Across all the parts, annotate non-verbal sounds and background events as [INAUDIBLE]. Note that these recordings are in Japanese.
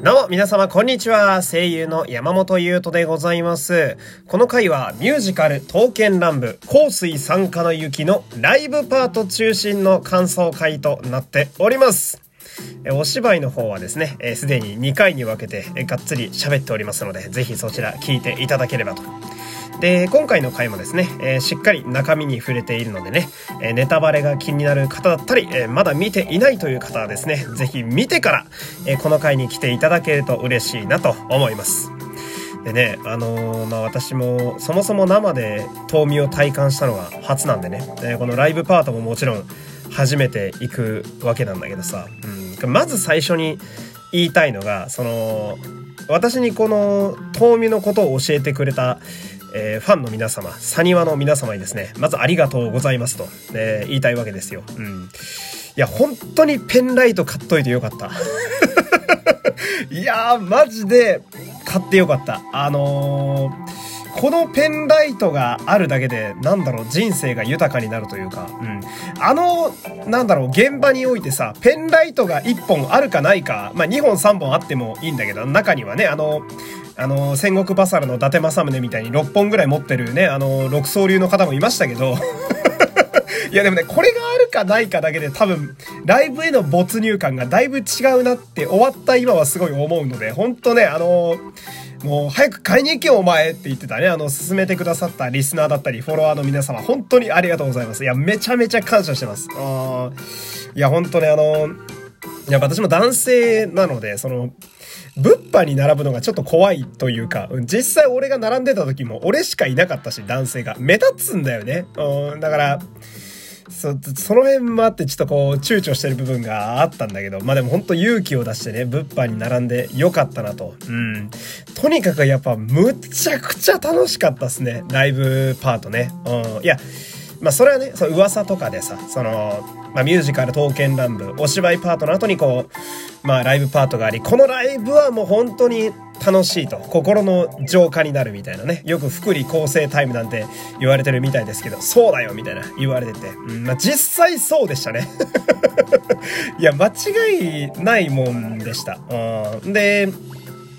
どうも、皆様、こんにちは。声優の山本優斗でございます。この回は、ミュージカル、刀剣乱舞、香水参加の雪のライブパート中心の感想会となっております。お芝居の方はですね、すでに2回に分けて、がっつり喋っておりますので、ぜひそちら聞いていただければとで、今回の回もですね、えー、しっかり中身に触れているのでね、えー、ネタバレが気になる方だったり、えー、まだ見ていないという方はですね、ぜひ見てから、えこの回に来ていただけると嬉しいなと思います。でね、あのまあ、私もそもそも生で冬眠を体感したのが初なんでね、えこのライブパートももちろん初めて行くわけなんだけどさ、うん、まず最初に言いたいのが、その、私にこの冬眠のことを教えてくれたえー、ファンの皆様、サニワの皆様にですね、まずありがとうございますと、えー、言いたいわけですよ。うん。いや、本当にペンライト買っといてよかった。[LAUGHS] いやー、マジで買ってよかった。あのーこのペンライトがあるだけで、なんだろう、人生が豊かになるというか、うん。あの、なんだろう、現場においてさ、ペンライトが1本あるかないか、まあ2本3本あってもいいんだけど、中にはね、あの、あの、戦国バサラの伊達政宗みたいに6本ぐらい持ってるね、あの、六層流の方もいましたけど、[LAUGHS] いやでもね、これがあるかないかだけで多分、ライブへの没入感がだいぶ違うなって終わった今はすごい思うので、ほんとね、あのもう早く買いに行けよお前って言ってたね、あの、勧めてくださったリスナーだったり、フォロワーの皆様、本当にありがとうございます。いや、めちゃめちゃ感謝してます。あいや、本当ね、あの、いや、私も男性なので、その、物販に並ぶのがちょっと怖いというか、実際俺が並んでた時も俺しかいなかったし、男性が。目立つんだよね。うん、だから、そ、の辺もあってちょっとこう躊躇してる部分があったんだけど、まあでもほんと勇気を出してね、物販に並んでよかったなと。うん。とにかくやっぱむちゃくちゃ楽しかったっすね。ライブパートね。うん。いや、まあそれはね、その噂とかでさ、その、まあ、ミュージカル刀剣乱舞、お芝居パートの後にこう、まあ、ライブパートがあり、このライブはもう本当に楽しいと、心の浄化になるみたいなね、よく福利厚生タイムなんて言われてるみたいですけど、そうだよみたいな言われてて、うん、まあ、実際そうでしたね。[LAUGHS] いや、間違いないもんでした。うん、で、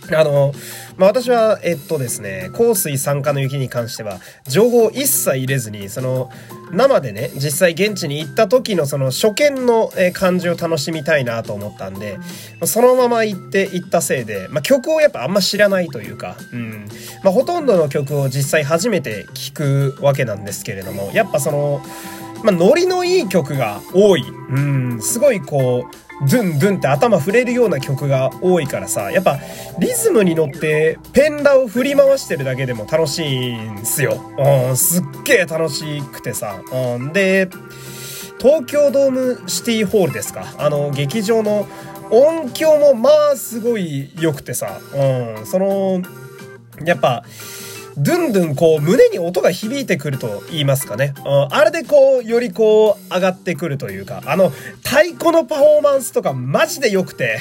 [LAUGHS] あの、まあ、私は、えっとですね、香水参加の雪に関しては、情報を一切入れずに、その、生でね、実際現地に行った時のその初見の感じを楽しみたいなと思ったんで、そのまま行って行ったせいで、まあ、曲をやっぱあんま知らないというか、うん。まあ、ほとんどの曲を実際初めて聴くわけなんですけれども、やっぱその、まあ、ノリのいい曲が多い。うん、すごいこう、ドゥンドゥンって頭触れるような曲が多いからさ、やっぱリズムに乗ってペンラを振り回してるだけでも楽しいんすよ。うん、すっげえ楽しくてさ。うん、で、東京ドームシティホールですか？あの、劇場の音響もまあすごい良くてさ。うん、その、やっぱ、ドゥンドゥンこう胸に音が響いてくると言いますかね。あれでこう、よりこう上がってくるというか、あの、太鼓のパフォーマンスとかマジで良くて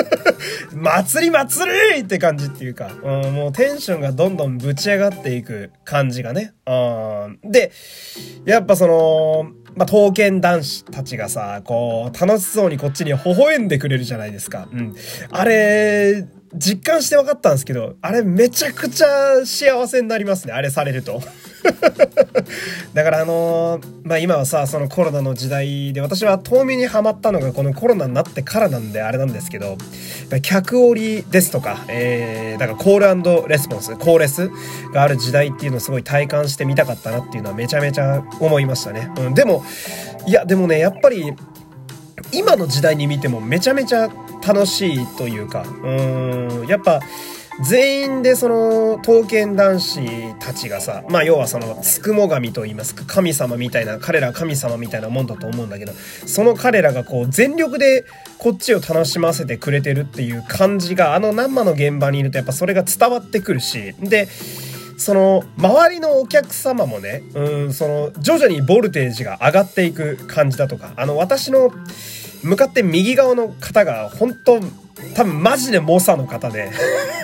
[LAUGHS] 祭り祭りって感じっていうか、うん、もうテンションがどんどんぶち上がっていく感じがね。うん、で、やっぱその、まあ、刀剣男子たちがさ、こう、楽しそうにこっちに微笑んでくれるじゃないですか。うん。あれ、実感して分かったんですけど、あれめちゃくちゃ幸せになりますね、あれされると。[LAUGHS] だからあのー、まあ今はさ、そのコロナの時代で、私は遠見にはまったのがこのコロナになってからなんであれなんですけど、客折りですとか、えー、だからコールレスポンス、コーレスがある時代っていうのをすごい体感してみたかったなっていうのはめちゃめちゃ思いましたね。うん、でも、いや、でもね、やっぱり、今の時代に見てもめちゃめちゃ楽しいというか、うん、やっぱ、全員でその刀剣男子たちがさ、まあ要はそのつくも神と言いますか、神様みたいな、彼ら神様みたいなもんだと思うんだけど、その彼らがこう全力でこっちを楽しませてくれてるっていう感じが、あの生の現場にいるとやっぱそれが伝わってくるし、で、その周りのお客様もね、うん、その徐々にボルテージが上がっていく感じだとか、あの私の向かって右側の方が本当多分マジで猛者の方で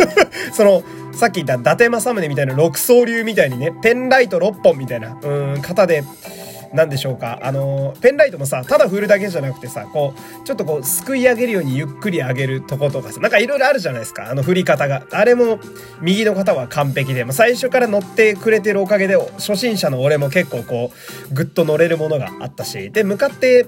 [LAUGHS] そのさっき言った伊達政宗みたいな六層流みたいにねペンライト6本みたいなうん方でなんでしょうか、あの、ペンライトもさ、ただ振るだけじゃなくてさ、こう、ちょっとこう、すくい上げるようにゆっくり上げるとことかさ、なんかいろいろあるじゃないですか、あの振り方が。あれも、右の方は完璧で、まあ、最初から乗ってくれてるおかげで、初心者の俺も結構こう、ぐっと乗れるものがあったし、で、向かって、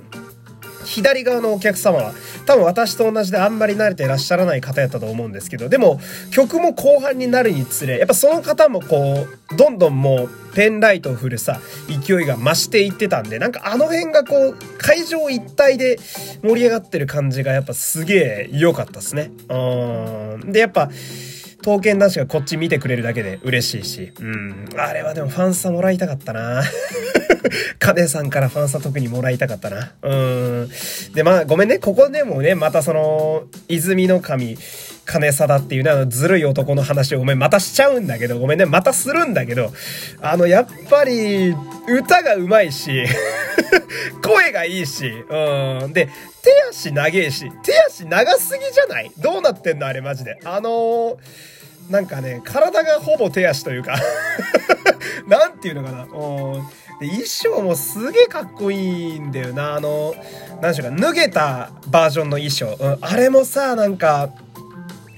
左側のお客様は多分私と同じであんまり慣れていらっしゃらない方やったと思うんですけどでも曲も後半になるにつれやっぱその方もこうどんどんもうペンライトを振るさ勢いが増していってたんでなんかあの辺がこう会場一体で盛り上がってる感じがやっぱすげえ良かったですね。うんでやっぱ刀剣男子がこっち見てくれるだけで嬉しいし。うん。あれはでもファンサもらいたかったな。[LAUGHS] カネさんからファンサ特にもらいたかったな。うん。で、まあ、ごめんね。ここでもね、またその、泉の神、金貞っていうね、あの、ずるい男の話をごめん、またしちゃうんだけど、ごめんね、またするんだけど、あの、やっぱり、歌が上手いし、[LAUGHS] 声がいいし、うん。で、手足長えし、手足長すぎじゃない？どうなってんの？あれマジで。あのーなんかね、体がほぼ手足というか [LAUGHS] なんていうのかな。で衣装もすげえかっこいいんだよな。あの、何でしょうか、脱げたバージョンの衣装。うん、あれもさ、なんか、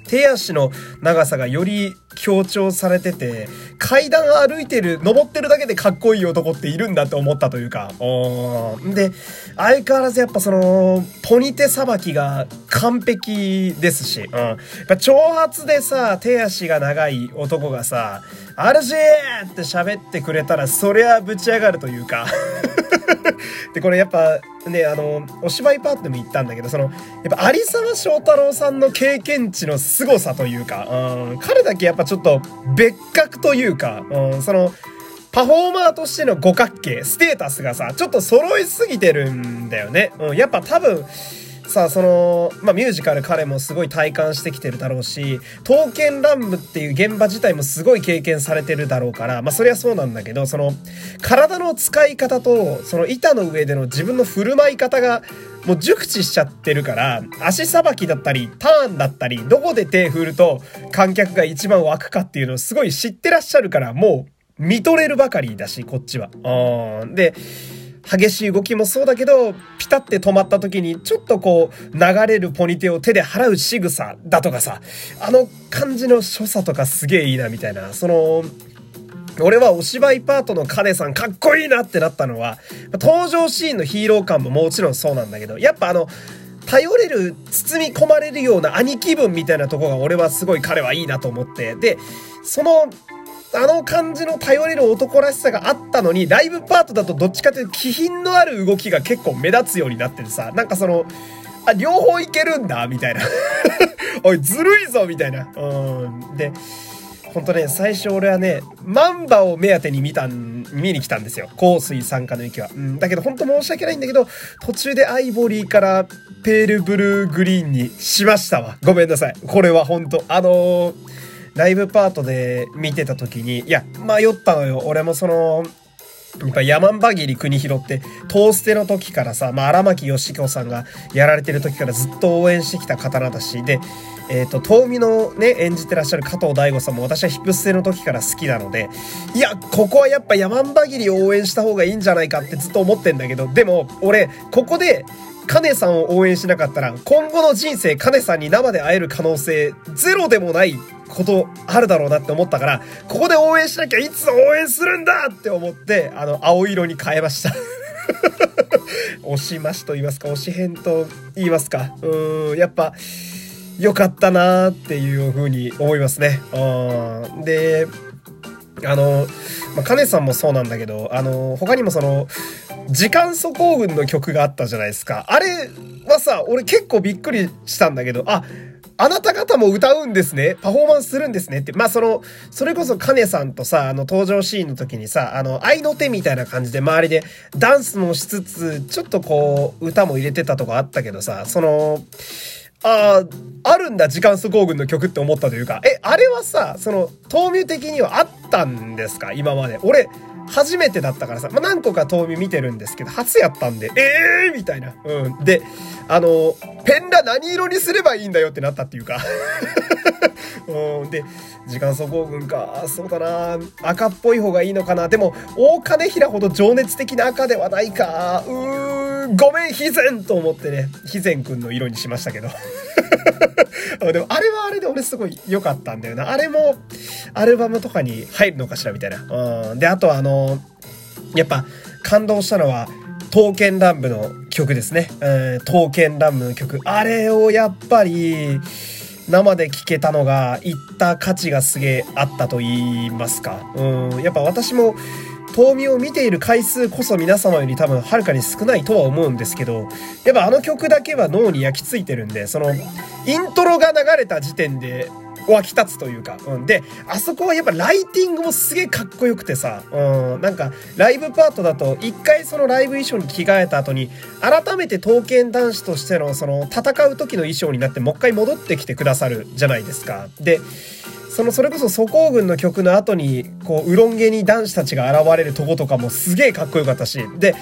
手足の長さがより強調されてて、階段歩いてる、登ってるだけでかっこいい男っているんだって思ったというか、うんで、相変わらずやっぱその、ポニテさばきが完璧ですし、うん。やっぱ長髪でさ、手足が長い男がさ、RG! って喋ってくれたら、そりゃぶち上がるというか [LAUGHS] [LAUGHS] で、これやっぱね、あの、お芝居パートでも言ったんだけど、その、やっぱ有沢翔太郎さんの経験値の凄さというか、うん、彼だけやっぱちょっと別格というか、うん、その、パフォーマーとしての五角形、ステータスがさ、ちょっと揃いすぎてるんだよね。うん、やっぱ多分、さあ、その、まあ、ミュージカル彼もすごい体感してきてるだろうし、刀剣乱舞っていう現場自体もすごい経験されてるだろうから、まあ、そりゃそうなんだけど、その、体の使い方と、その板の上での自分の振る舞い方が、もう熟知しちゃってるから、足さばきだったり、ターンだったり、どこで手振ると観客が一番湧くかっていうのをすごい知ってらっしゃるから、もう見とれるばかりだし、こっちは。で、激しい動きもそうだけど、ピタって止まった時に、ちょっとこう、流れるポニテを手で払う仕草だとかさ、あの感じの所作とかすげえいいな、みたいな。その、俺はお芝居パートのカネさんかっこいいなってなったのは、登場シーンのヒーロー感ももちろんそうなんだけど、やっぱあの、頼れる、包み込まれるような兄貴分みたいなとこが俺はすごい彼はいいなと思って。で、そのあの感じの頼れる男らしさがあったのに、ライブパートだとどっちかというと気品のある動きが結構目立つようになっててさ、なんかその、あ、両方いけるんだみたいな。[LAUGHS] おい、ずるいぞみたいな。うん。で、ほんとね、最初俺はね、マンバを目当てに見たん、見に来たんですよ。香水参加の雪は。うん。だけどほんと申し訳ないんだけど、途中でアイボリーからペールブルーグリーンにしましたわ。ごめんなさい。これはほんと。あのーライブパートで見てた時に、いや、迷ったのよ。俺もその、やっぱ山バギリ国広って、トーステの時からさ、まあ、荒牧義子さんがやられてる時からずっと応援してきた刀だし、で、えっ、ー、と、東美のね、演じてらっしゃる加藤大悟さんも私はヒップステの時から好きなので、いや、ここはやっぱ山バギリを応援した方がいいんじゃないかってずっと思ってんだけど、でも、俺、ここで、カネさんを応援しなかったら、今後の人生、カネさんに生で会える可能性、ゼロでもないことあるだろうなって思ったから、ここで応援しなきゃいつ応援するんだって思って、あの、青色に変えました。[LAUGHS] 押しましと言いますか、押し編と言いますか。うん、やっぱ、良かったなーっていう風に思いますね。うん。で、あの、まあ、カネさんもそうなんだけど、あの、他にもその、時間素行軍の曲があったじゃないですか。あれはさ、俺結構びっくりしたんだけど、あ、あなた方も歌うんですねパフォーマンスするんですねって。まあ、その、それこそカネさんとさ、あの、登場シーンの時にさ、あの、愛の手みたいな感じで周りでダンスもしつつ、ちょっとこう、歌も入れてたとこあったけどさ、その、ああ、あるんだ、時間素行軍の曲って思ったというか、え、あれはさ、その、豆乳的にはあったんですか？今まで。俺、初めてだったからさ、まあ、何個か遠見見てるんですけど、初やったんで、えー、みたいな。うん。で、あの、ペンラ何色にすればいいんだよってなったっていうか [LAUGHS] うん。で、時間走行軍か。そうだな。赤っぽい方がいいのかな。でも、大金平ほど情熱的な赤ではないか。うーん、ごめん、ヒゼンと思ってね、ヒゼンくんの色にしましたけど。[LAUGHS] でも、あれはあれで俺すごい良かったんだよな。あれも、アルバムとかに入るのかしらみたいな。うん。で、あとあの、やっぱ、感動したのは、刀剣乱舞の曲ですね。うん、刀剣乱舞の曲。あれをやっぱり、生で聴けたのが、いった価値がすげえあったと言いますか。うん、やっぱ私も、遠見を見ている回数こそ皆様より多分はるかに少ないとは思うんですけど、やっぱあの曲だけは脳に焼き付いてるんで、その、イントロが流れた時点で、湧き立つというか、うん。で、あそこはやっぱライティングもすげえかっこよくてさ、うん。なんか、ライブパートだと、一回そのライブ衣装に着替えた後に、改めて刀剣男子としての、その、戦う時の衣装になって、もう一回戻ってきてくださるじゃないですか。で、そのそれこそ素行軍の曲の後にこううろんげに男子たちが現れるとことかもすげえかっこよかったしで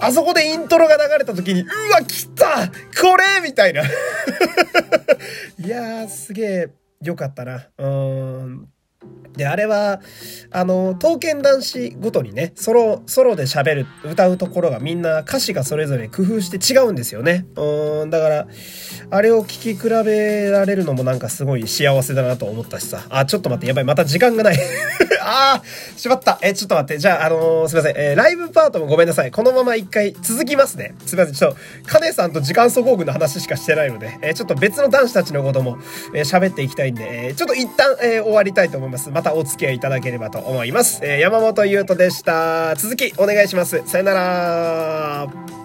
あそこでイントロが流れた時にうわ来たこれみたいな。[LAUGHS] いやーすげえよかったな。うん。で、あれは、あの、刀剣男子ごとにね、ソロ、ソロで喋る、歌うところがみんな歌詞がそれぞれ工夫して違うんですよね。うん、だから、あれを聴き比べられるのもなんかすごい幸せだなと思ったしさ。あ、ちょっと待って、やばい、また時間がない [LAUGHS] あー、しまった。え、ちょっと待って。じゃあ、あのー、すいません。えー、ライブパートもごめんなさい。このまま一回続きますね。すいません。ちょっと、カネさんと時間総合軍の話しかしてないので、えー、ちょっと別の男子たちのことも、え、喋っていきたいんで、え、ちょっと一旦、え、終わりたいと思います。またお付き合いいただければと思います。えー、山本優斗でした。続きお願いします。さよなら